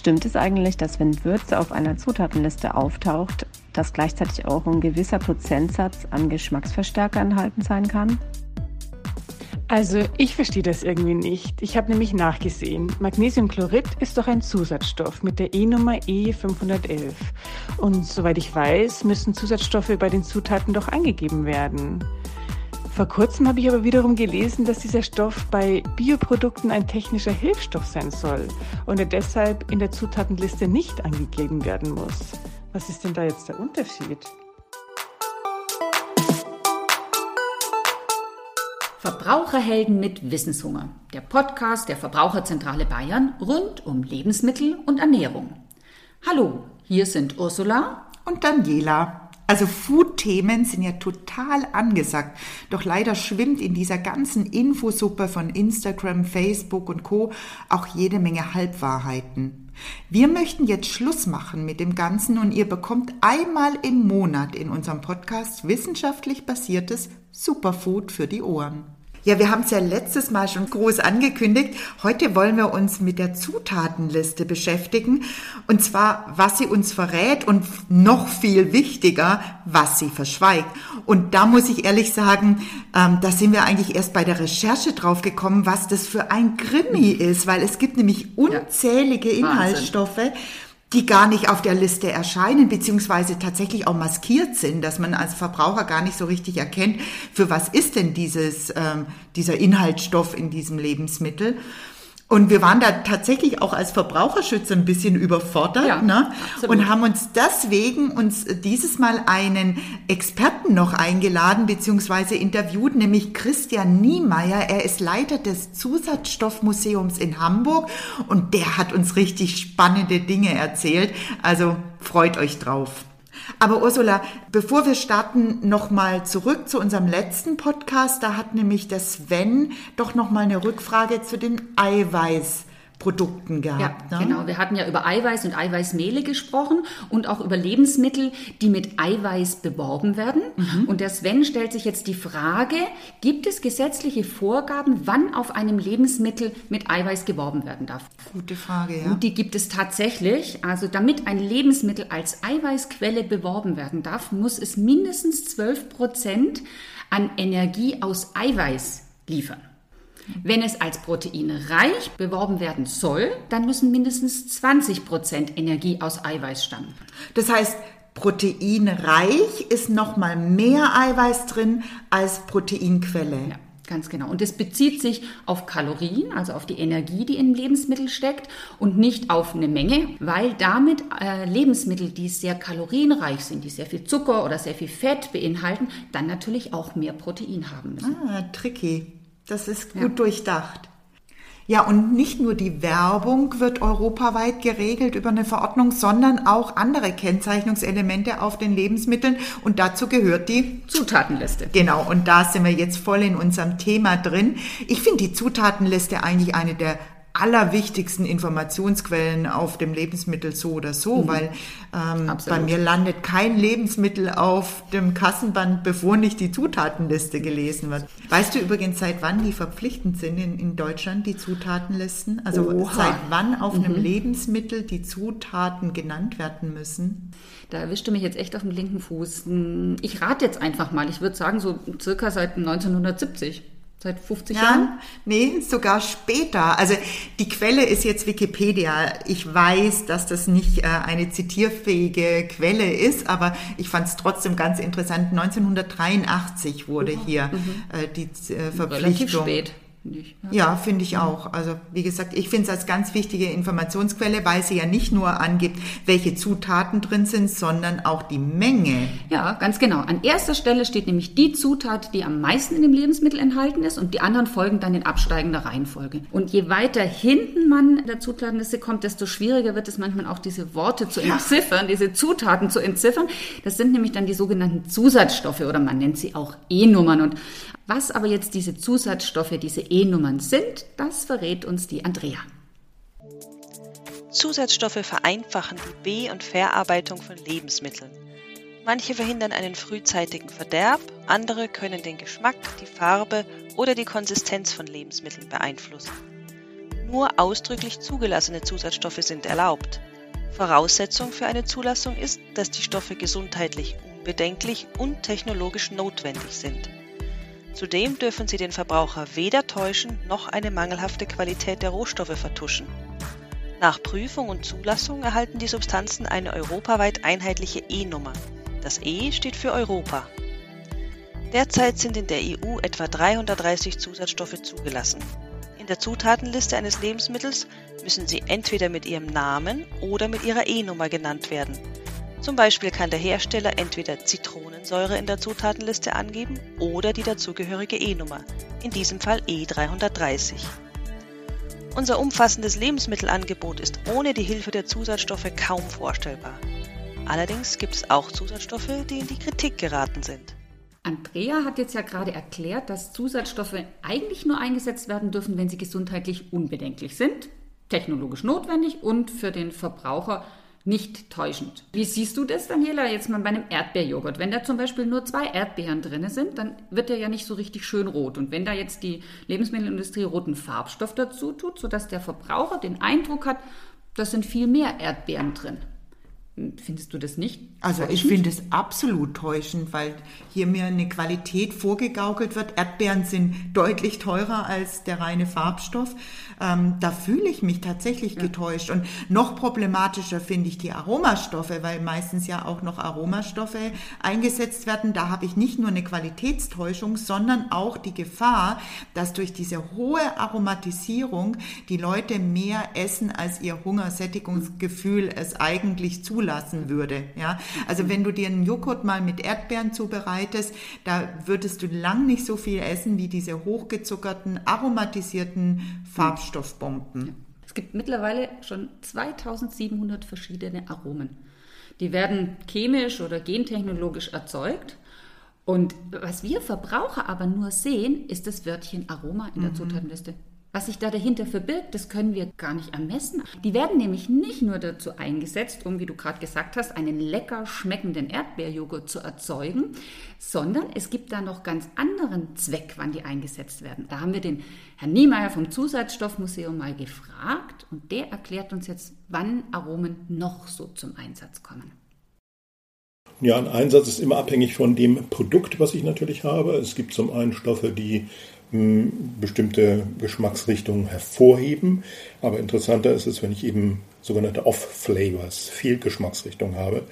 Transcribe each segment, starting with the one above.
Stimmt es eigentlich, dass wenn Würze auf einer Zutatenliste auftaucht, dass gleichzeitig auch ein gewisser Prozentsatz an Geschmacksverstärker enthalten sein kann? Also ich verstehe das irgendwie nicht. Ich habe nämlich nachgesehen. Magnesiumchlorid ist doch ein Zusatzstoff mit der E-Nummer E511. Und soweit ich weiß, müssen Zusatzstoffe bei den Zutaten doch angegeben werden. Vor kurzem habe ich aber wiederum gelesen, dass dieser Stoff bei Bioprodukten ein technischer Hilfsstoff sein soll und er deshalb in der Zutatenliste nicht angegeben werden muss. Was ist denn da jetzt der Unterschied? Verbraucherhelden mit Wissenshunger. Der Podcast der Verbraucherzentrale Bayern rund um Lebensmittel und Ernährung. Hallo, hier sind Ursula und Daniela. Also Food-Themen sind ja total angesagt. Doch leider schwimmt in dieser ganzen Infosuppe von Instagram, Facebook und Co. auch jede Menge Halbwahrheiten. Wir möchten jetzt Schluss machen mit dem Ganzen und ihr bekommt einmal im Monat in unserem Podcast wissenschaftlich basiertes Superfood für die Ohren. Ja, wir haben es ja letztes Mal schon groß angekündigt. Heute wollen wir uns mit der Zutatenliste beschäftigen. Und zwar, was sie uns verrät und noch viel wichtiger, was sie verschweigt. Und da muss ich ehrlich sagen, ähm, da sind wir eigentlich erst bei der Recherche drauf gekommen, was das für ein Krimi ist, weil es gibt nämlich unzählige Inhaltsstoffe. Wahnsinn die gar nicht auf der Liste erscheinen, beziehungsweise tatsächlich auch maskiert sind, dass man als Verbraucher gar nicht so richtig erkennt, für was ist denn dieses, ähm, dieser Inhaltsstoff in diesem Lebensmittel. Und wir waren da tatsächlich auch als Verbraucherschützer ein bisschen überfordert ja, ne? und haben uns deswegen uns dieses Mal einen Experten noch eingeladen beziehungsweise interviewt, nämlich Christian Niemeyer. Er ist Leiter des Zusatzstoffmuseums in Hamburg und der hat uns richtig spannende Dinge erzählt. Also freut euch drauf. Aber Ursula, bevor wir starten, nochmal zurück zu unserem letzten Podcast. Da hat nämlich der Sven doch nochmal eine Rückfrage zu den Eiweiß. Produkten gehabt. Ja, ne? genau. Wir hatten ja über Eiweiß und Eiweißmehle gesprochen und auch über Lebensmittel, die mit Eiweiß beworben werden. Mhm. Und der Sven stellt sich jetzt die Frage, gibt es gesetzliche Vorgaben, wann auf einem Lebensmittel mit Eiweiß geworben werden darf? Gute Frage, ja. Und die gibt es tatsächlich. Also damit ein Lebensmittel als Eiweißquelle beworben werden darf, muss es mindestens 12 Prozent an Energie aus Eiweiß liefern. Wenn es als proteinreich beworben werden soll, dann müssen mindestens 20 Prozent Energie aus Eiweiß stammen. Das heißt, proteinreich ist noch mal mehr Eiweiß drin als Proteinquelle. Ja. Ganz genau. Und es bezieht sich auf Kalorien, also auf die Energie, die im Lebensmittel steckt und nicht auf eine Menge, weil damit äh, Lebensmittel, die sehr kalorienreich sind, die sehr viel Zucker oder sehr viel Fett beinhalten, dann natürlich auch mehr Protein haben müssen. Ah, tricky. Das ist gut ja. durchdacht. Ja, und nicht nur die Werbung wird europaweit geregelt über eine Verordnung, sondern auch andere Kennzeichnungselemente auf den Lebensmitteln. Und dazu gehört die Zutatenliste. Genau, und da sind wir jetzt voll in unserem Thema drin. Ich finde die Zutatenliste eigentlich eine der allerwichtigsten Informationsquellen auf dem Lebensmittel so oder so, mhm. weil ähm, bei mir landet kein Lebensmittel auf dem Kassenband, bevor nicht die Zutatenliste gelesen wird. Weißt du übrigens, seit wann die verpflichtend sind in, in Deutschland, die Zutatenlisten? Also Oha. seit wann auf mhm. einem Lebensmittel die Zutaten genannt werden müssen? Da erwischt du mich jetzt echt auf dem linken Fuß. Hm, ich rate jetzt einfach mal, ich würde sagen so circa seit 1970. Seit 50 ja, Jahren? Nee, sogar später. Also die Quelle ist jetzt Wikipedia. Ich weiß, dass das nicht äh, eine zitierfähige Quelle ist, aber ich fand es trotzdem ganz interessant. 1983 wurde hier mhm. äh, die äh, Verpflichtung. Relativ spät. Nicht, ja, ja finde ich auch. Also wie gesagt, ich finde es als ganz wichtige Informationsquelle, weil sie ja nicht nur angibt, welche Zutaten drin sind, sondern auch die Menge. Ja, ganz genau. An erster Stelle steht nämlich die Zutat, die am meisten in dem Lebensmittel enthalten ist und die anderen folgen dann in absteigender Reihenfolge. Und je weiter hinten man in der Zutatenliste kommt, desto schwieriger wird es manchmal auch diese Worte zu entziffern, ja. diese Zutaten zu entziffern. Das sind nämlich dann die sogenannten Zusatzstoffe oder man nennt sie auch E-Nummern. Und was aber jetzt diese Zusatzstoffe, diese E-Nummern sind, das verrät uns die Andrea. Zusatzstoffe vereinfachen die Be- und Verarbeitung von Lebensmitteln. Manche verhindern einen frühzeitigen Verderb, andere können den Geschmack, die Farbe oder die Konsistenz von Lebensmitteln beeinflussen. Nur ausdrücklich zugelassene Zusatzstoffe sind erlaubt. Voraussetzung für eine Zulassung ist, dass die Stoffe gesundheitlich unbedenklich und technologisch notwendig sind. Zudem dürfen sie den Verbraucher weder täuschen noch eine mangelhafte Qualität der Rohstoffe vertuschen. Nach Prüfung und Zulassung erhalten die Substanzen eine europaweit einheitliche E-Nummer. Das E steht für Europa. Derzeit sind in der EU etwa 330 Zusatzstoffe zugelassen. In der Zutatenliste eines Lebensmittels müssen sie entweder mit ihrem Namen oder mit ihrer E-Nummer genannt werden. Zum Beispiel kann der Hersteller entweder Zitronensäure in der Zutatenliste angeben oder die dazugehörige E-Nummer, in diesem Fall E330. Unser umfassendes Lebensmittelangebot ist ohne die Hilfe der Zusatzstoffe kaum vorstellbar. Allerdings gibt es auch Zusatzstoffe, die in die Kritik geraten sind. Andrea hat jetzt ja gerade erklärt, dass Zusatzstoffe eigentlich nur eingesetzt werden dürfen, wenn sie gesundheitlich unbedenklich sind, technologisch notwendig und für den Verbraucher nicht täuschend. Wie siehst du das, Daniela, jetzt mal bei einem Erdbeerjoghurt? Wenn da zum Beispiel nur zwei Erdbeeren drin sind, dann wird der ja nicht so richtig schön rot. Und wenn da jetzt die Lebensmittelindustrie roten Farbstoff dazu tut, sodass der Verbraucher den Eindruck hat, da sind viel mehr Erdbeeren drin. Findest du das nicht? Also ich finde es absolut täuschend, weil hier mir eine Qualität vorgegaukelt wird. Erdbeeren sind deutlich teurer als der reine Farbstoff. Ähm, da fühle ich mich tatsächlich ja. getäuscht. Und noch problematischer finde ich die Aromastoffe, weil meistens ja auch noch Aromastoffe eingesetzt werden. Da habe ich nicht nur eine Qualitätstäuschung, sondern auch die Gefahr, dass durch diese hohe Aromatisierung die Leute mehr essen, als ihr Hungersättigungsgefühl es eigentlich zulassen würde. Ja, also wenn du dir einen Joghurt mal mit Erdbeeren zubereitest, da würdest du lang nicht so viel essen wie diese hochgezuckerten, aromatisierten Farbstoffbomben. Es gibt mittlerweile schon 2700 verschiedene Aromen. Die werden chemisch oder gentechnologisch erzeugt. Und was wir Verbraucher aber nur sehen, ist das Wörtchen Aroma in der mhm. Zutatenliste. Was sich da dahinter verbirgt, das können wir gar nicht ermessen. Die werden nämlich nicht nur dazu eingesetzt, um, wie du gerade gesagt hast, einen lecker schmeckenden Erdbeerjoghurt zu erzeugen, sondern es gibt da noch ganz anderen Zweck, wann die eingesetzt werden. Da haben wir den Herrn Niemeyer vom Zusatzstoffmuseum mal gefragt und der erklärt uns jetzt, wann Aromen noch so zum Einsatz kommen. Ja, ein Einsatz ist immer abhängig von dem Produkt, was ich natürlich habe. Es gibt zum einen Stoffe, die bestimmte Geschmacksrichtungen hervorheben. Aber interessanter ist es, wenn ich eben sogenannte Off-Flavors, Fehlgeschmacksrichtungen habe.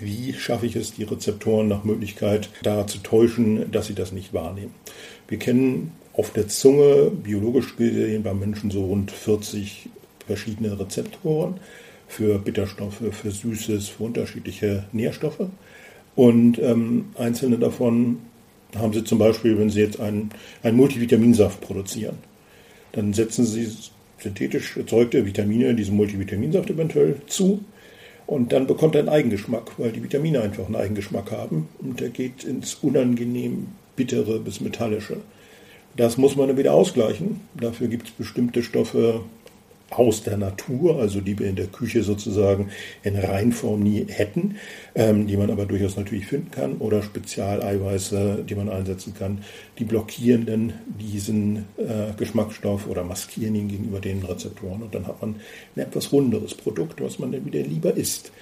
Wie schaffe ich es, die Rezeptoren nach Möglichkeit da zu täuschen, dass sie das nicht wahrnehmen? Wir kennen auf der Zunge, biologisch gesehen, beim Menschen so rund 40 verschiedene Rezeptoren für Bitterstoffe, für Süßes, für unterschiedliche Nährstoffe. Und ähm, einzelne davon haben Sie zum Beispiel, wenn Sie jetzt einen, einen Multivitaminsaft produzieren, dann setzen Sie synthetisch erzeugte Vitamine in diesem Multivitaminsaft eventuell zu und dann bekommt er einen Eigengeschmack, weil die Vitamine einfach einen Eigengeschmack haben und der geht ins unangenehm bittere bis metallische. Das muss man dann wieder ausgleichen. Dafür gibt es bestimmte Stoffe, aus der Natur, also die wir in der Küche sozusagen in Reinform nie hätten, ähm, die man aber durchaus natürlich finden kann, oder Spezialeiweiße, die man einsetzen kann, die blockieren dann diesen äh, Geschmacksstoff oder maskieren ihn gegenüber den Rezeptoren und dann hat man ein etwas runderes Produkt, was man dann wieder lieber isst.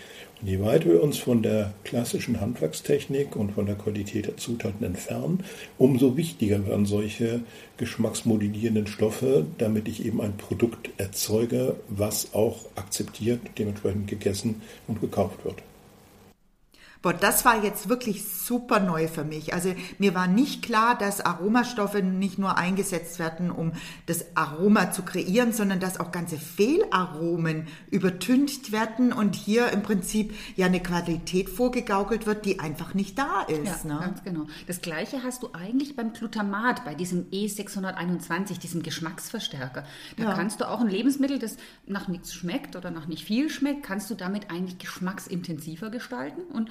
Je weiter wir uns von der klassischen Handwerkstechnik und von der Qualität der Zutaten entfernen, umso wichtiger werden solche geschmacksmodellierenden Stoffe, damit ich eben ein Produkt erzeuge, was auch akzeptiert, dementsprechend gegessen und gekauft wird. Boah, das war jetzt wirklich super neu für mich. Also mir war nicht klar, dass Aromastoffe nicht nur eingesetzt werden, um das Aroma zu kreieren, sondern dass auch ganze Fehlaromen übertüncht werden und hier im Prinzip ja eine Qualität vorgegaukelt wird, die einfach nicht da ist. Ja, ne? ganz genau. Das gleiche hast du eigentlich beim Glutamat, bei diesem E621, diesem Geschmacksverstärker. Da ja. kannst du auch ein Lebensmittel, das nach nichts schmeckt oder nach nicht viel schmeckt, kannst du damit eigentlich geschmacksintensiver gestalten und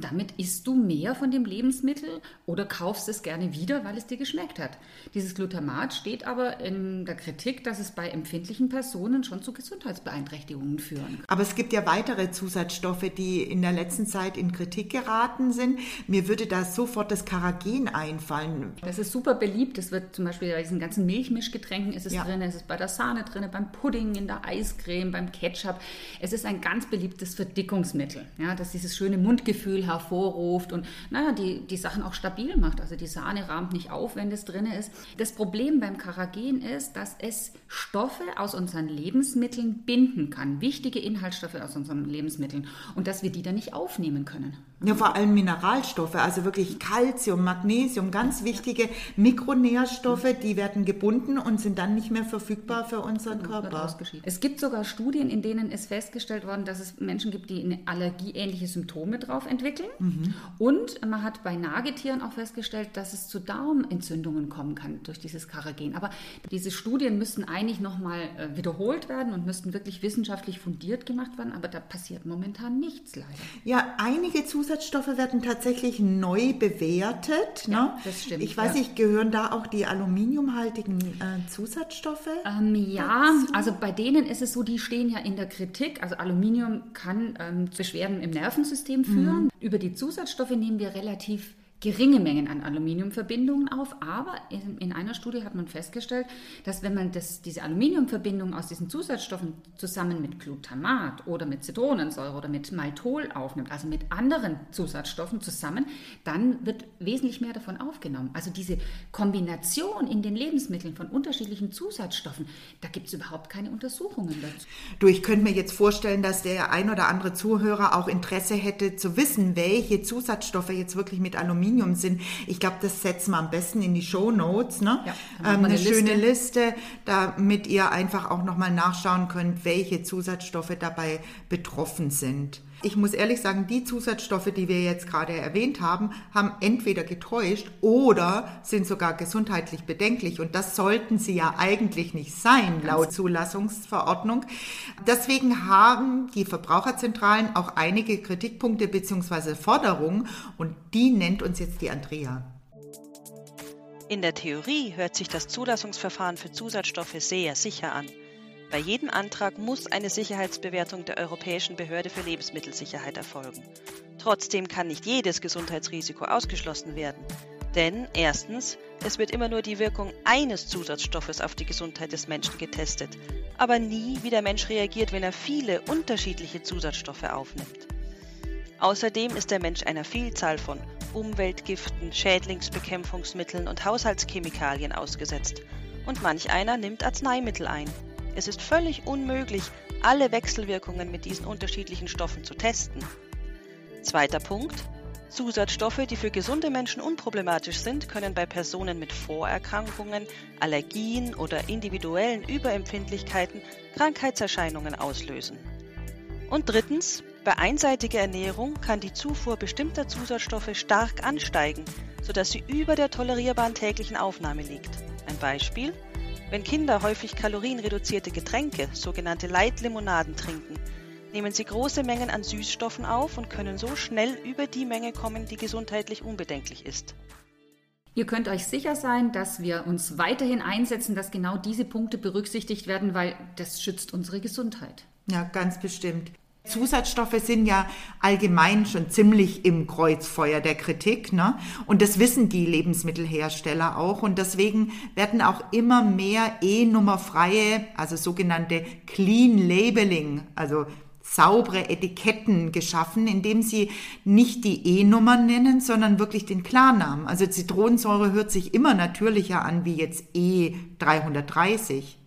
damit isst du mehr von dem Lebensmittel oder kaufst es gerne wieder, weil es dir geschmeckt hat. Dieses Glutamat steht aber in der Kritik, dass es bei empfindlichen Personen schon zu Gesundheitsbeeinträchtigungen führen. Aber es gibt ja weitere Zusatzstoffe, die in der letzten Zeit in Kritik geraten sind. Mir würde da sofort das Karagen einfallen. Das ist super beliebt. Das wird zum Beispiel bei diesen ganzen Milchmischgetränken ist es ja. drin, es ist bei der Sahne drin, beim Pudding, in der Eiscreme, beim Ketchup. Es ist ein ganz beliebtes Verdickungsmittel, ja, das dieses schöne Mundgefühl hervorruft und naja, die, die Sachen auch stabil macht. Also die Sahne rahmt nicht auf, wenn das drin ist. Das Problem beim Karagen ist, dass es Stoffe aus unseren Lebensmitteln binden kann, wichtige Inhaltsstoffe aus unseren Lebensmitteln und dass wir die dann nicht aufnehmen können. Ja, vor allem Mineralstoffe, also wirklich Calcium, Magnesium, ganz wichtige Mikronährstoffe, die werden gebunden und sind dann nicht mehr verfügbar für unseren Körper. Es gibt sogar Studien, in denen ist festgestellt worden, dass es Menschen gibt, die eine allergieähnliche Symptome drauf entwickeln. Mhm. Und man hat bei Nagetieren auch festgestellt, dass es zu Darmentzündungen kommen kann durch dieses Karagen. Aber diese Studien müssten eigentlich nochmal äh, wiederholt werden und müssten wirklich wissenschaftlich fundiert gemacht werden. Aber da passiert momentan nichts leider. Ja, einige Zusätze Zusatzstoffe werden tatsächlich neu bewertet. Ne? Ja, das stimmt. Ich weiß nicht, gehören da auch die aluminiumhaltigen äh, Zusatzstoffe? Ähm, ja, dazu? also bei denen ist es so, die stehen ja in der Kritik. Also Aluminium kann ähm, Beschwerden im Nervensystem führen. Mhm. Über die Zusatzstoffe nehmen wir relativ geringe Mengen an Aluminiumverbindungen auf, aber in, in, einer Studie hat man festgestellt, dass wenn man das, diese Aluminiumverbindungen aus diesen Zusatzstoffen zusammen mit Glutamat oder mit Zitronensäure oder mit Maltol aufnimmt, also mit anderen Zusatzstoffen zusammen, dann wird wesentlich mehr davon aufgenommen. Also diese Kombination in den Lebensmitteln von unterschiedlichen Zusatzstoffen, da gibt es überhaupt keine Untersuchungen dazu. Du, ich könnte mir jetzt vorstellen, dass der ein oder andere Zuhörer auch Interesse hätte zu wissen, welche Zusatzstoffe jetzt wirklich mit Aluminium Aluminium sind. Ich glaube, das setzen wir am besten in die Show Notes. Ne? Ja, ähm, eine, eine schöne Liste, damit ihr einfach auch nochmal nachschauen könnt, welche Zusatzstoffe dabei betroffen sind. Ich muss ehrlich sagen, die Zusatzstoffe, die wir jetzt gerade erwähnt haben, haben entweder getäuscht oder sind sogar gesundheitlich bedenklich. Und das sollten sie ja eigentlich nicht sein, laut Zulassungsverordnung. Deswegen haben die Verbraucherzentralen auch einige Kritikpunkte bzw. Forderungen und die nennt uns jetzt die Andrea. In der Theorie hört sich das Zulassungsverfahren für Zusatzstoffe sehr sicher an. Bei jedem Antrag muss eine Sicherheitsbewertung der Europäischen Behörde für Lebensmittelsicherheit erfolgen. Trotzdem kann nicht jedes Gesundheitsrisiko ausgeschlossen werden. Denn erstens, es wird immer nur die Wirkung eines Zusatzstoffes auf die Gesundheit des Menschen getestet, aber nie, wie der Mensch reagiert, wenn er viele unterschiedliche Zusatzstoffe aufnimmt. Außerdem ist der Mensch einer Vielzahl von Umweltgiften, Schädlingsbekämpfungsmitteln und Haushaltschemikalien ausgesetzt. Und manch einer nimmt Arzneimittel ein. Es ist völlig unmöglich, alle Wechselwirkungen mit diesen unterschiedlichen Stoffen zu testen. Zweiter Punkt. Zusatzstoffe, die für gesunde Menschen unproblematisch sind, können bei Personen mit Vorerkrankungen, Allergien oder individuellen Überempfindlichkeiten Krankheitserscheinungen auslösen. Und drittens, bei einseitiger Ernährung kann die Zufuhr bestimmter Zusatzstoffe stark ansteigen, sodass sie über der tolerierbaren täglichen Aufnahme liegt. Ein Beispiel? Wenn Kinder häufig kalorienreduzierte Getränke, sogenannte Leitlimonaden, trinken, nehmen sie große Mengen an Süßstoffen auf und können so schnell über die Menge kommen, die gesundheitlich unbedenklich ist. Ihr könnt euch sicher sein, dass wir uns weiterhin einsetzen, dass genau diese Punkte berücksichtigt werden, weil das schützt unsere Gesundheit. Ja, ganz bestimmt. Zusatzstoffe sind ja allgemein schon ziemlich im Kreuzfeuer der Kritik, ne? Und das wissen die Lebensmittelhersteller auch. Und deswegen werden auch immer mehr E-Nummerfreie, also sogenannte Clean Labeling, also saubere Etiketten geschaffen, indem sie nicht die E-Nummern nennen, sondern wirklich den Klarnamen. Also Zitronensäure hört sich immer natürlicher an wie jetzt E330.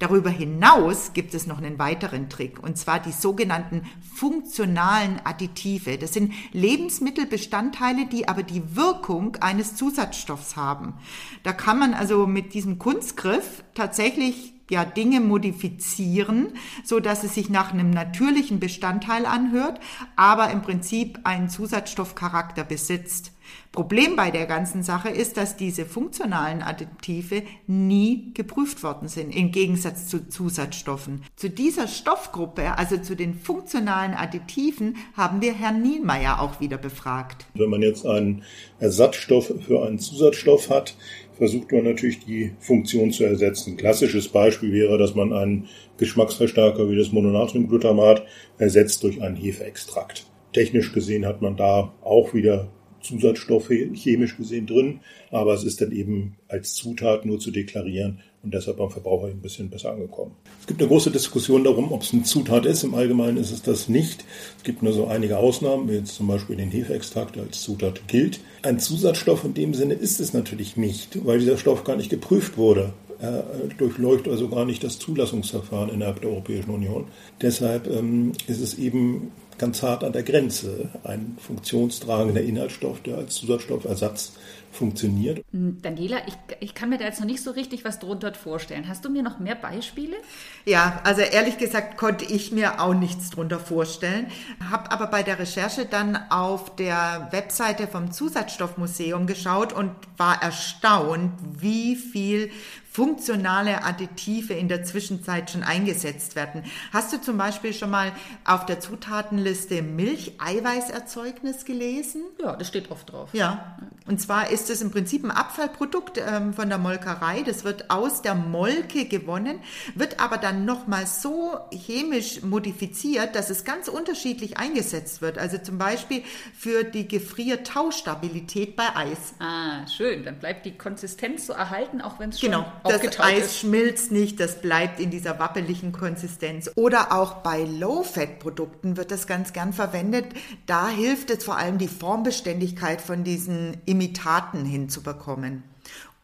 Darüber hinaus gibt es noch einen weiteren Trick, und zwar die sogenannten funktionalen Additive. Das sind Lebensmittelbestandteile, die aber die Wirkung eines Zusatzstoffs haben. Da kann man also mit diesem Kunstgriff tatsächlich ja Dinge modifizieren, so dass es sich nach einem natürlichen Bestandteil anhört, aber im Prinzip einen Zusatzstoffcharakter besitzt. Problem bei der ganzen Sache ist, dass diese funktionalen Additive nie geprüft worden sind, im Gegensatz zu Zusatzstoffen. Zu dieser Stoffgruppe, also zu den funktionalen Additiven, haben wir Herrn Nienmeier auch wieder befragt. Wenn man jetzt einen Ersatzstoff für einen Zusatzstoff hat, versucht man natürlich die Funktion zu ersetzen. Klassisches Beispiel wäre, dass man einen Geschmacksverstärker wie das Mononatriumglutamat ersetzt durch einen Hefeextrakt. Technisch gesehen hat man da auch wieder Zusatzstoffe chemisch gesehen drin, aber es ist dann eben als Zutat nur zu deklarieren und deshalb beim Verbraucher ein bisschen besser angekommen. Es gibt eine große Diskussion darum, ob es eine Zutat ist. Im Allgemeinen ist es das nicht. Es gibt nur so einige Ausnahmen, wie jetzt zum Beispiel den Hefeextrakt, als Zutat gilt. Ein Zusatzstoff in dem Sinne ist es natürlich nicht, weil dieser Stoff gar nicht geprüft wurde. Er durchläuft also gar nicht das Zulassungsverfahren innerhalb der Europäischen Union. Deshalb ähm, ist es eben ganz hart an der Grenze. Ein funktionstragender Inhaltsstoff, der als Zusatzstoffersatz funktioniert. Hm, Daniela, ich, ich kann mir da jetzt noch nicht so richtig was drunter vorstellen. Hast du mir noch mehr Beispiele? Ja, also ehrlich gesagt konnte ich mir auch nichts drunter vorstellen, habe aber bei der Recherche dann auf der Webseite vom Zusatzstoffmuseum geschaut und war erstaunt, wie viel funktionale Additive in der Zwischenzeit schon eingesetzt werden. Hast du zum Beispiel schon mal auf der Zutatenliste Milch-Eiweißerzeugnis gelesen? Ja, das steht oft drauf. Ja, und zwar ist es im Prinzip ein Abfallprodukt ähm, von der Molkerei. Das wird aus der Molke gewonnen, wird aber dann nochmal so chemisch modifiziert, dass es ganz unterschiedlich eingesetzt wird. Also zum Beispiel für die Gefrier-Taustabilität bei Eis. Ah, schön. Dann bleibt die Konsistenz so erhalten, auch wenn es schon genau das Eis ist. schmilzt nicht, das bleibt in dieser wappeligen Konsistenz. Oder auch bei Low-Fat-Produkten wird das ganz gern verwendet. Da hilft es vor allem, die Formbeständigkeit von diesen Imitaten hinzubekommen.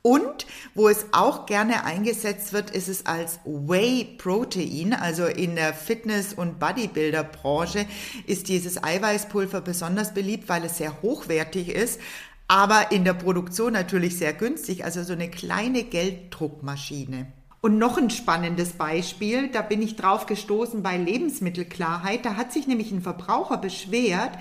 Und wo es auch gerne eingesetzt wird, ist es als Whey-Protein. Also in der Fitness- und Bodybuilder-Branche ist dieses Eiweißpulver besonders beliebt, weil es sehr hochwertig ist aber in der Produktion natürlich sehr günstig, also so eine kleine Gelddruckmaschine. Und noch ein spannendes Beispiel, da bin ich drauf gestoßen bei Lebensmittelklarheit. Da hat sich nämlich ein Verbraucher beschwert,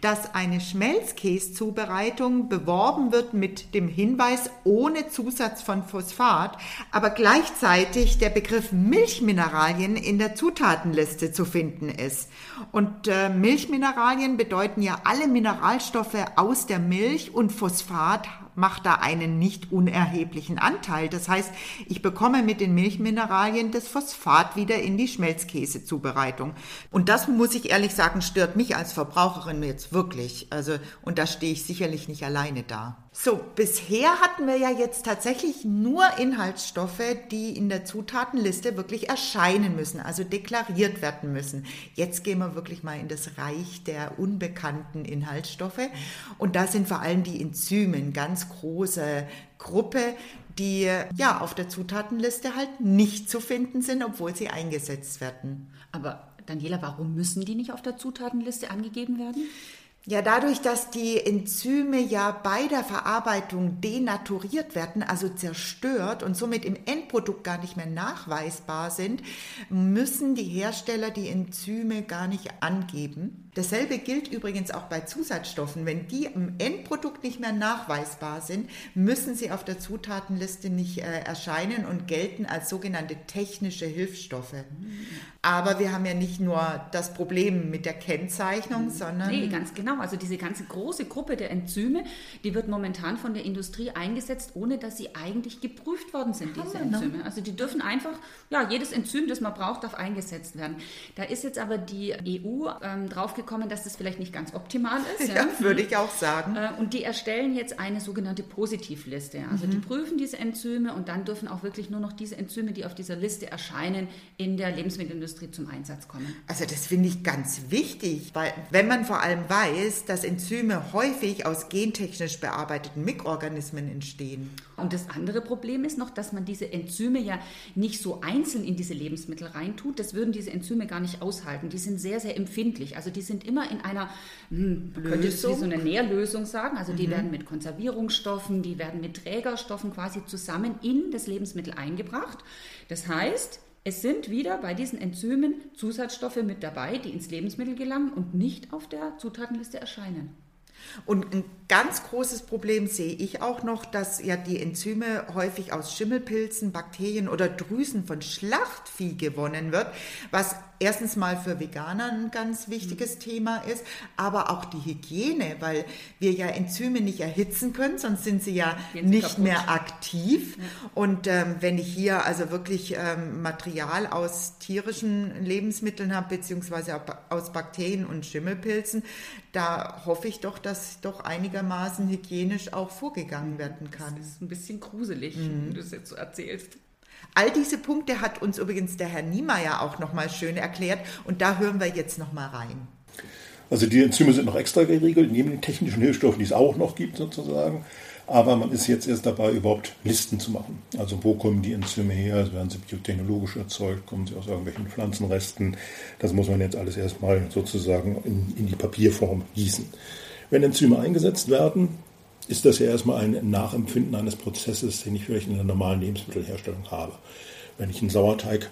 dass eine Schmelzkäszubereitung beworben wird mit dem Hinweis ohne Zusatz von Phosphat, aber gleichzeitig der Begriff Milchmineralien in der Zutatenliste zu finden ist. Und äh, Milchmineralien bedeuten ja alle Mineralstoffe aus der Milch und Phosphat macht da einen nicht unerheblichen Anteil. Das heißt, ich bekomme mit den Milchmineralien das Phosphat wieder in die Schmelzkäsezubereitung. Und das muss ich ehrlich sagen, stört mich als Verbraucherin jetzt wirklich. Also, und da stehe ich sicherlich nicht alleine da. So, bisher hatten wir ja jetzt tatsächlich nur Inhaltsstoffe, die in der Zutatenliste wirklich erscheinen müssen, also deklariert werden müssen. Jetzt gehen wir wirklich mal in das Reich der unbekannten Inhaltsstoffe. Und da sind vor allem die Enzyme eine ganz große Gruppe, die ja auf der Zutatenliste halt nicht zu finden sind, obwohl sie eingesetzt werden. Aber Daniela, warum müssen die nicht auf der Zutatenliste angegeben werden? Ja, dadurch, dass die Enzyme ja bei der Verarbeitung denaturiert werden, also zerstört und somit im Endprodukt gar nicht mehr nachweisbar sind, müssen die Hersteller die Enzyme gar nicht angeben. Dasselbe gilt übrigens auch bei Zusatzstoffen. Wenn die im Endprodukt nicht mehr nachweisbar sind, müssen sie auf der Zutatenliste nicht äh, erscheinen und gelten als sogenannte technische Hilfsstoffe. Aber wir haben ja nicht nur das Problem mit der Kennzeichnung, sondern. Nee, ganz genau. Also diese ganze große Gruppe der Enzyme, die wird momentan von der Industrie eingesetzt, ohne dass sie eigentlich geprüft worden sind, diese Enzyme. Also die dürfen einfach, ja, jedes Enzym, das man braucht, darf eingesetzt werden. Da ist jetzt aber die EU ähm, draufgekommen, gekommen, dass das vielleicht nicht ganz optimal ist. Ja, ja würde ich auch sagen. Äh, und die erstellen jetzt eine sogenannte Positivliste. Also mhm. die prüfen diese Enzyme und dann dürfen auch wirklich nur noch diese Enzyme, die auf dieser Liste erscheinen, in der Lebensmittelindustrie zum Einsatz kommen. Also das finde ich ganz wichtig, weil wenn man vor allem weiß, dass Enzyme häufig aus gentechnisch bearbeiteten Mikroorganismen entstehen. Und das andere Problem ist noch, dass man diese Enzyme ja nicht so einzeln in diese Lebensmittel reintut. Das würden diese Enzyme gar nicht aushalten. Die sind sehr, sehr empfindlich. Also die sind immer in einer, hm, könnte ich wie so eine Nährlösung sagen, also die mhm. werden mit Konservierungsstoffen, die werden mit Trägerstoffen quasi zusammen in das Lebensmittel eingebracht. Das heißt, es sind wieder bei diesen Enzymen Zusatzstoffe mit dabei, die ins Lebensmittel gelangen und nicht auf der Zutatenliste erscheinen. Und ein ganz großes Problem sehe ich auch noch, dass ja die Enzyme häufig aus Schimmelpilzen, Bakterien oder Drüsen von Schlachtvieh gewonnen wird, was erstens mal für Veganer ein ganz wichtiges mhm. Thema ist, aber auch die Hygiene, weil wir ja Enzyme nicht erhitzen können, sonst sind sie ja nicht kaputt. mehr aktiv. Ja. Und ähm, wenn ich hier also wirklich ähm, Material aus tierischen Lebensmitteln habe, beziehungsweise aus Bakterien und Schimmelpilzen, da hoffe ich doch, dass doch einigermaßen hygienisch auch vorgegangen werden kann. Das ist ein bisschen gruselig, mhm. wenn du es jetzt so erzählst. All diese Punkte hat uns übrigens der Herr Niemeyer auch nochmal schön erklärt und da hören wir jetzt nochmal rein. Also die Enzyme sind noch extra geregelt, neben den technischen Hilfsstoffen, die es auch noch gibt sozusagen. Aber man ist jetzt erst dabei, überhaupt Listen zu machen. Also wo kommen die Enzyme her? Also werden sie biotechnologisch erzeugt? Kommen sie aus irgendwelchen Pflanzenresten? Das muss man jetzt alles erstmal sozusagen in, in die Papierform gießen. Wenn Enzyme eingesetzt werden, ist das ja erstmal ein Nachempfinden eines Prozesses, den ich vielleicht in der normalen Lebensmittelherstellung habe. Wenn ich einen Sauerteig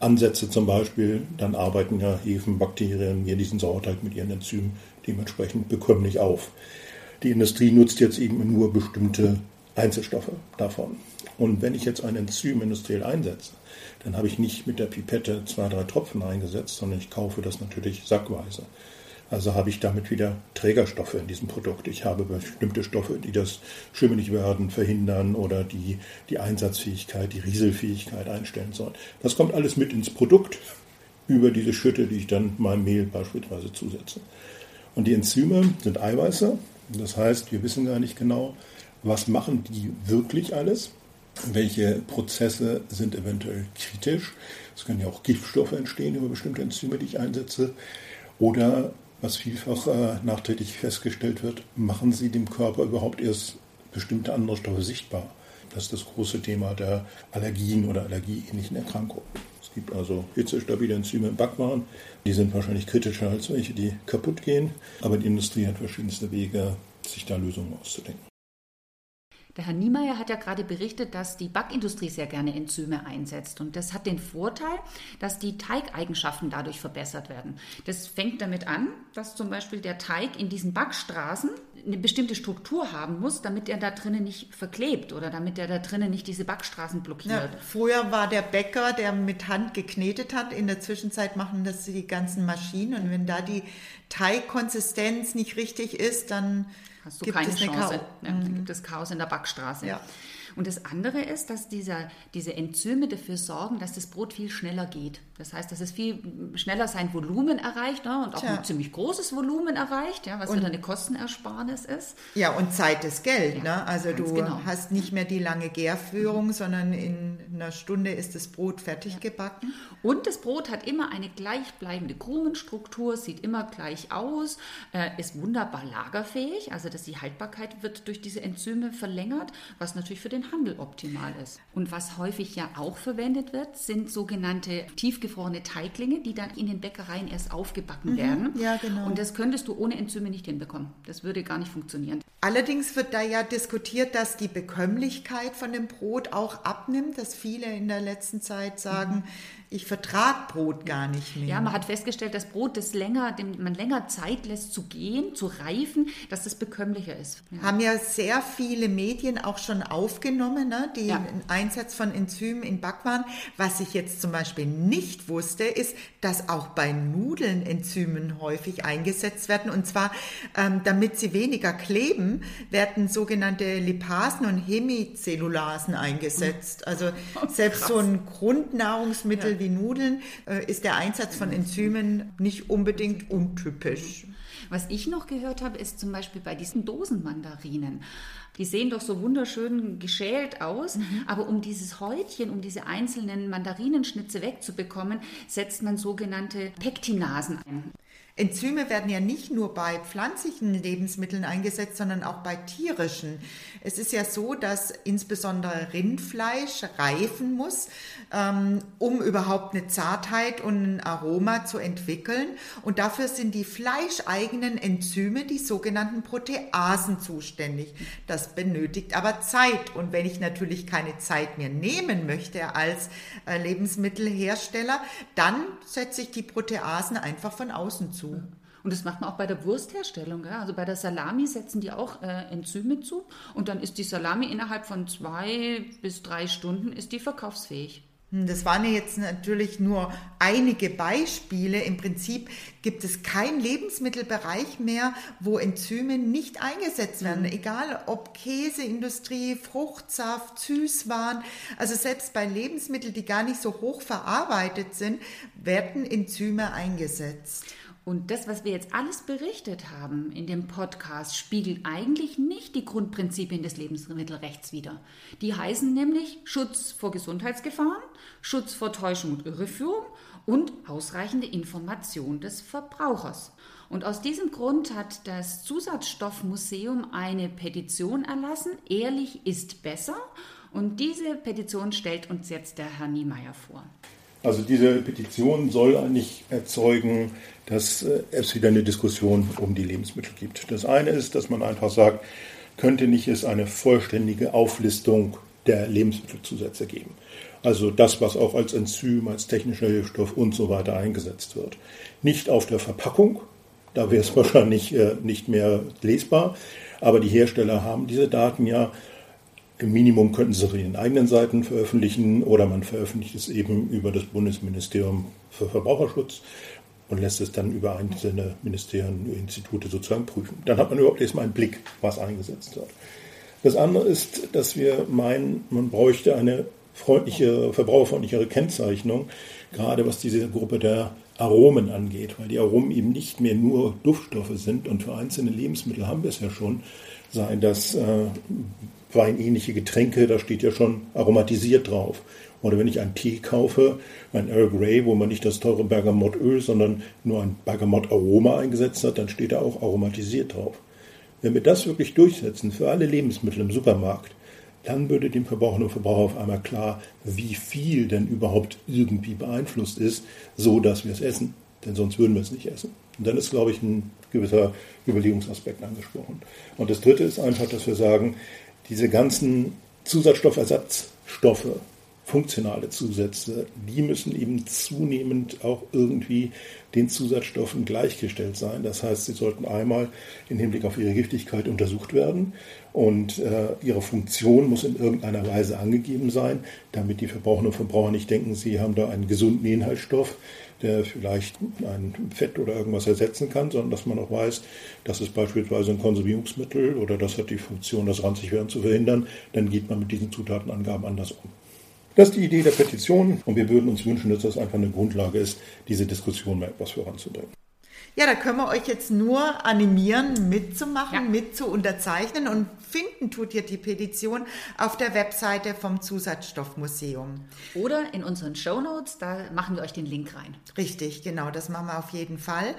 ansetze zum Beispiel, dann arbeiten ja Hefen, Bakterien mir diesen Sauerteig mit ihren Enzymen dementsprechend bekömmlich auf. Die Industrie nutzt jetzt eben nur bestimmte Einzelstoffe davon. Und wenn ich jetzt ein Enzym industriell einsetze, dann habe ich nicht mit der Pipette zwei, drei Tropfen eingesetzt, sondern ich kaufe das natürlich sackweise. Also habe ich damit wieder Trägerstoffe in diesem Produkt. Ich habe bestimmte Stoffe, die das Schimmeligwerden verhindern oder die die Einsatzfähigkeit, die Rieselfähigkeit einstellen sollen. Das kommt alles mit ins Produkt über diese Schütte, die ich dann meinem Mehl beispielsweise zusetze. Und die Enzyme sind Eiweiße. Das heißt, wir wissen gar nicht genau, was machen die wirklich alles. Welche Prozesse sind eventuell kritisch? Es können ja auch Giftstoffe entstehen über bestimmte Enzyme, die ich einsetze. Oder was vielfach äh, nachträglich festgestellt wird, machen sie dem Körper überhaupt erst bestimmte andere Stoffe sichtbar. Das ist das große Thema der Allergien oder allergieähnlichen Erkrankungen. Gibt also hitzestabile Enzyme im Backwaren. Die sind wahrscheinlich kritischer als welche, die kaputt gehen. Aber die Industrie hat verschiedenste Wege, sich da Lösungen auszudenken. Der Herr Niemeyer hat ja gerade berichtet, dass die Backindustrie sehr gerne Enzyme einsetzt. Und das hat den Vorteil, dass die Teigeigenschaften dadurch verbessert werden. Das fängt damit an, dass zum Beispiel der Teig in diesen Backstraßen eine bestimmte Struktur haben muss, damit er da drinnen nicht verklebt oder damit er da drinnen nicht diese Backstraßen blockiert. Ja, früher war der Bäcker, der mit Hand geknetet hat. In der Zwischenzeit machen das die ganzen Maschinen. Und wenn da die Teigkonsistenz nicht richtig ist, dann hast du gibt keine Chance. Ja, mhm. Dann gibt es Chaos in der Backstraße. Ja. Und das andere ist, dass dieser, diese Enzyme dafür sorgen, dass das Brot viel schneller geht. Das heißt, dass es viel schneller sein Volumen erreicht ne, und auch Tja. ein ziemlich großes Volumen erreicht, ja, was und, wieder eine Kostenersparnis ist. Ja, und Zeit ist Geld. Ja, ne? Also du genau. hast nicht mehr die lange Gärführung, mhm. sondern in einer Stunde ist das Brot fertig ja. gebacken. Und das Brot hat immer eine gleichbleibende Krumenstruktur, sieht immer gleich aus, äh, ist wunderbar lagerfähig, also dass die Haltbarkeit wird durch diese Enzyme verlängert, was natürlich für den Handel optimal ist. Und was häufig ja auch verwendet wird, sind sogenannte tiefgefrorene Teiglinge, die dann in den Bäckereien erst aufgebacken mhm, werden. Ja, genau. Und das könntest du ohne Enzyme nicht hinbekommen. Das würde gar nicht funktionieren. Allerdings wird da ja diskutiert, dass die Bekömmlichkeit von dem Brot auch abnimmt, dass viele in der letzten Zeit sagen, mhm ich vertrage Brot gar nicht mehr. Ja, man hat festgestellt, dass Brot, das länger, dem man länger Zeit lässt zu gehen, zu reifen, dass das bekömmlicher ist. Ja. Haben ja sehr viele Medien auch schon aufgenommen, ne, den ja. Einsatz von Enzymen in Backwaren. Was ich jetzt zum Beispiel nicht wusste, ist, dass auch bei Nudeln Enzymen häufig eingesetzt werden. Und zwar, ähm, damit sie weniger kleben, werden sogenannte Lipasen und Hemicellulasen eingesetzt. Also oh, selbst so ein Grundnahrungsmittel ja wie Nudeln äh, ist der Einsatz von Enzymen nicht unbedingt untypisch. Was ich noch gehört habe, ist zum Beispiel bei diesen Dosenmandarinen. Die sehen doch so wunderschön geschält aus, mhm. aber um dieses Häutchen, um diese einzelnen Mandarinenschnitze wegzubekommen, setzt man sogenannte Pektinasen ein. Enzyme werden ja nicht nur bei pflanzlichen Lebensmitteln eingesetzt, sondern auch bei tierischen. Es ist ja so, dass insbesondere Rindfleisch reifen muss, ähm, um überhaupt eine Zartheit und ein Aroma zu entwickeln. Und dafür sind die fleischeigenen Enzyme, die sogenannten Proteasen, zuständig. Das benötigt aber Zeit. Und wenn ich natürlich keine Zeit mehr nehmen möchte als äh, Lebensmittelhersteller, dann setze ich die Proteasen einfach von außen zu zu. Und das macht man auch bei der Wurstherstellung. Ja? Also bei der Salami setzen die auch äh, Enzyme zu und dann ist die Salami innerhalb von zwei bis drei Stunden ist die verkaufsfähig. Hm, das waren ja jetzt natürlich nur einige Beispiele. Im Prinzip gibt es keinen Lebensmittelbereich mehr, wo Enzyme nicht eingesetzt werden. Mhm. Egal ob Käseindustrie, Fruchtsaft, Süßwaren. Also selbst bei Lebensmitteln, die gar nicht so hoch verarbeitet sind, werden Enzyme eingesetzt. Und das, was wir jetzt alles berichtet haben in dem Podcast, spiegelt eigentlich nicht die Grundprinzipien des Lebensmittelrechts wider. Die heißen nämlich Schutz vor Gesundheitsgefahren, Schutz vor Täuschung und Irreführung und ausreichende Information des Verbrauchers. Und aus diesem Grund hat das Zusatzstoffmuseum eine Petition erlassen, Ehrlich ist besser. Und diese Petition stellt uns jetzt der Herr Niemeyer vor. Also diese Petition soll eigentlich erzeugen, dass äh, es wieder eine Diskussion um die Lebensmittel gibt. Das eine ist, dass man einfach sagt, könnte nicht es eine vollständige Auflistung der Lebensmittelzusätze geben. Also das, was auch als Enzym, als technischer Hilfsstoff und so weiter eingesetzt wird. Nicht auf der Verpackung, da wäre es wahrscheinlich äh, nicht mehr lesbar, aber die Hersteller haben diese Daten ja im Minimum könnten sie es auf ihren eigenen Seiten veröffentlichen oder man veröffentlicht es eben über das Bundesministerium für Verbraucherschutz und lässt es dann über einzelne Ministerien, Institute sozusagen prüfen. Dann hat man überhaupt erstmal einen Blick, was eingesetzt wird. Das andere ist, dass wir meinen, man bräuchte eine freundliche, verbraucherfreundlichere Kennzeichnung, gerade was diese Gruppe der Aromen angeht, weil die Aromen eben nicht mehr nur Duftstoffe sind und für einzelne Lebensmittel haben wir es ja schon, seien das äh, weinähnliche Getränke, da steht ja schon aromatisiert drauf. Oder wenn ich einen Tee kaufe, ein Earl Grey, wo man nicht das teure Bergamottöl, sondern nur ein Bergamottaroma eingesetzt hat, dann steht da auch aromatisiert drauf. Wenn wir das wirklich durchsetzen für alle Lebensmittel im Supermarkt, dann würde dem Verbraucher und Verbraucher auf einmal klar, wie viel denn überhaupt irgendwie beeinflusst ist, so dass wir es essen. Denn sonst würden wir es nicht essen. Und dann ist, glaube ich, ein gewisser Überlegungsaspekt angesprochen. Und das Dritte ist einfach, dass wir sagen, diese ganzen Zusatzstoffersatzstoffe, funktionale Zusätze, die müssen eben zunehmend auch irgendwie den Zusatzstoffen gleichgestellt sein. Das heißt, sie sollten einmal im Hinblick auf ihre Giftigkeit untersucht werden und äh, ihre Funktion muss in irgendeiner Weise angegeben sein, damit die Verbraucherinnen und Verbraucher nicht denken, sie haben da einen gesunden Inhaltsstoff, der vielleicht ein Fett oder irgendwas ersetzen kann, sondern dass man auch weiß, das ist beispielsweise ein Konsumierungsmittel oder das hat die Funktion, das Ranzigwerden zu verhindern, dann geht man mit diesen Zutatenangaben anders um. Das ist die Idee der Petition und wir würden uns wünschen, dass das einfach eine Grundlage ist, diese Diskussion mal etwas voranzubringen. Ja, da können wir euch jetzt nur animieren, mitzumachen, ja. mit zu unterzeichnen und finden tut ihr die Petition auf der Webseite vom Zusatzstoffmuseum. Oder in unseren Show Notes, da machen wir euch den Link rein. Richtig, genau, das machen wir auf jeden Fall.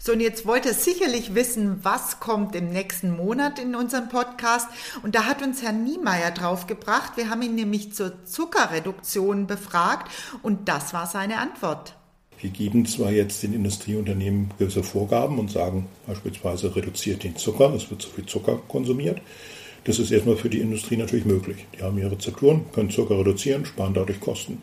So, und jetzt wollt ihr sicherlich wissen, was kommt im nächsten Monat in unserem Podcast. Und da hat uns Herr Niemeyer draufgebracht. Wir haben ihn nämlich zur Zuckerreduktion befragt und das war seine Antwort. Wir geben zwar jetzt den Industrieunternehmen gewisse Vorgaben und sagen beispielsweise reduziert den Zucker, es wird zu viel Zucker konsumiert. Das ist erstmal für die Industrie natürlich möglich. Die haben ihre Rezepturen, können Zucker reduzieren, sparen dadurch Kosten.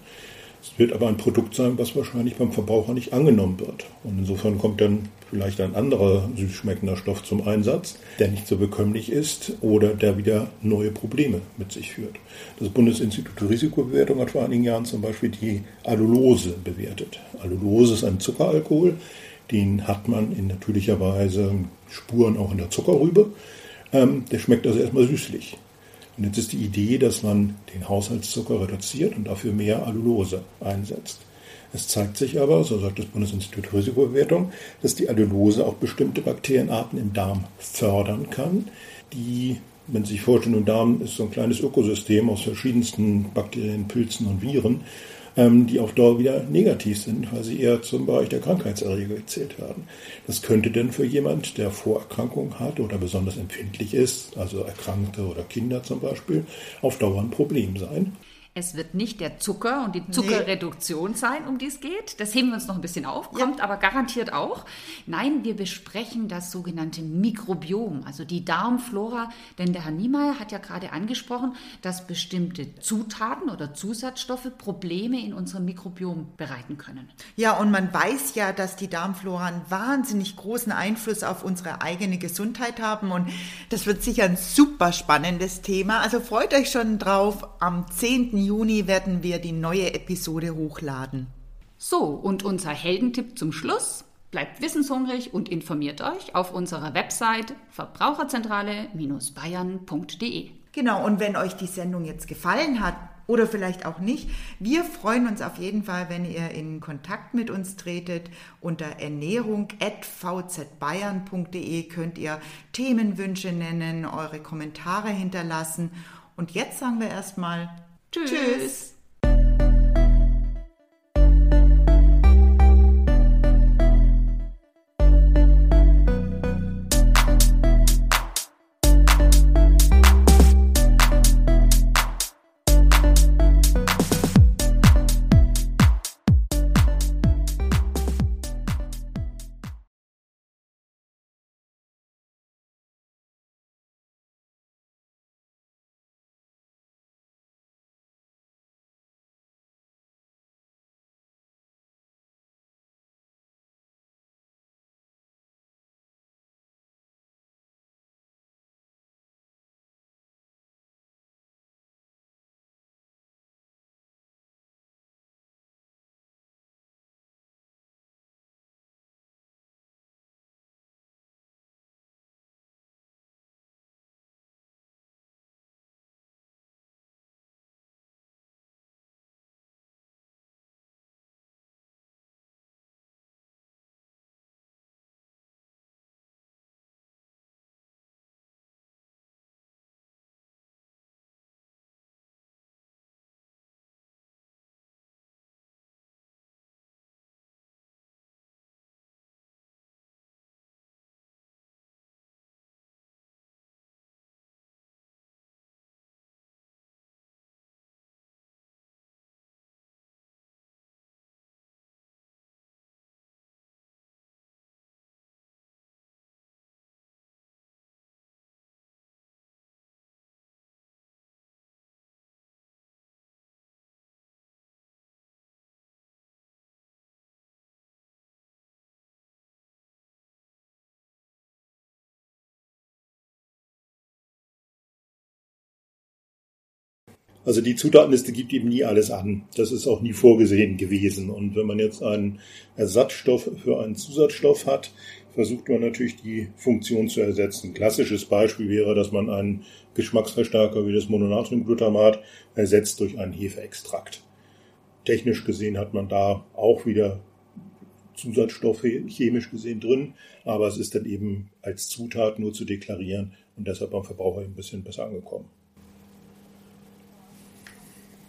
Es wird aber ein Produkt sein, was wahrscheinlich beim Verbraucher nicht angenommen wird. Und insofern kommt dann vielleicht ein anderer süß schmeckender Stoff zum Einsatz, der nicht so bekömmlich ist oder der wieder neue Probleme mit sich führt. Das Bundesinstitut für Risikobewertung hat vor einigen Jahren zum Beispiel die Allulose bewertet. Allulose ist ein Zuckeralkohol, den hat man in natürlicher Weise Spuren auch in der Zuckerrübe. Ähm, der schmeckt also erstmal süßlich. Und jetzt ist die Idee, dass man den Haushaltszucker reduziert und dafür mehr Allulose einsetzt. Es zeigt sich aber, so sagt das Bundesinstitut Risikobewertung, dass die Allulose auch bestimmte Bakterienarten im Darm fördern kann, die, wenn Sie sich vorstellen, im Darm ist so ein kleines Ökosystem aus verschiedensten Bakterien, Pilzen und Viren, ähm, die auf Dauer wieder negativ sind, weil sie eher zum Bereich der Krankheitserreger gezählt werden. Das könnte denn für jemand, der Vorerkrankungen hat oder besonders empfindlich ist, also Erkrankte oder Kinder zum Beispiel, auf Dauer ein Problem sein. Es wird nicht der Zucker und die Zuckerreduktion nee. sein, um die es geht. Das heben wir uns noch ein bisschen auf, kommt ja. aber garantiert auch. Nein, wir besprechen das sogenannte Mikrobiom, also die Darmflora. Denn der Herr Niemeyer hat ja gerade angesprochen, dass bestimmte Zutaten oder Zusatzstoffe Probleme in unserem Mikrobiom bereiten können. Ja, und man weiß ja, dass die Darmflora einen wahnsinnig großen Einfluss auf unsere eigene Gesundheit haben. Und das wird sicher ein super spannendes Thema. Also freut euch schon drauf. Am 10. Juni werden wir die neue Episode hochladen. So, und unser Heldentipp zum Schluss. Bleibt wissenshungrig und informiert euch auf unserer Website verbraucherzentrale-bayern.de. Genau, und wenn euch die Sendung jetzt gefallen hat oder vielleicht auch nicht, wir freuen uns auf jeden Fall, wenn ihr in Kontakt mit uns tretet. Unter ernährung.vzbayern.de könnt ihr Themenwünsche nennen, eure Kommentare hinterlassen. Und jetzt sagen wir erstmal Tschüss. Tschüss. Also die Zutatenliste gibt eben nie alles an. Das ist auch nie vorgesehen gewesen. Und wenn man jetzt einen Ersatzstoff für einen Zusatzstoff hat, versucht man natürlich die Funktion zu ersetzen. Klassisches Beispiel wäre, dass man einen Geschmacksverstärker wie das Mononatriumglutamat ersetzt durch einen Hefeextrakt. Technisch gesehen hat man da auch wieder Zusatzstoffe chemisch gesehen drin, aber es ist dann eben als Zutat nur zu deklarieren und deshalb beim Verbraucher ein bisschen besser angekommen.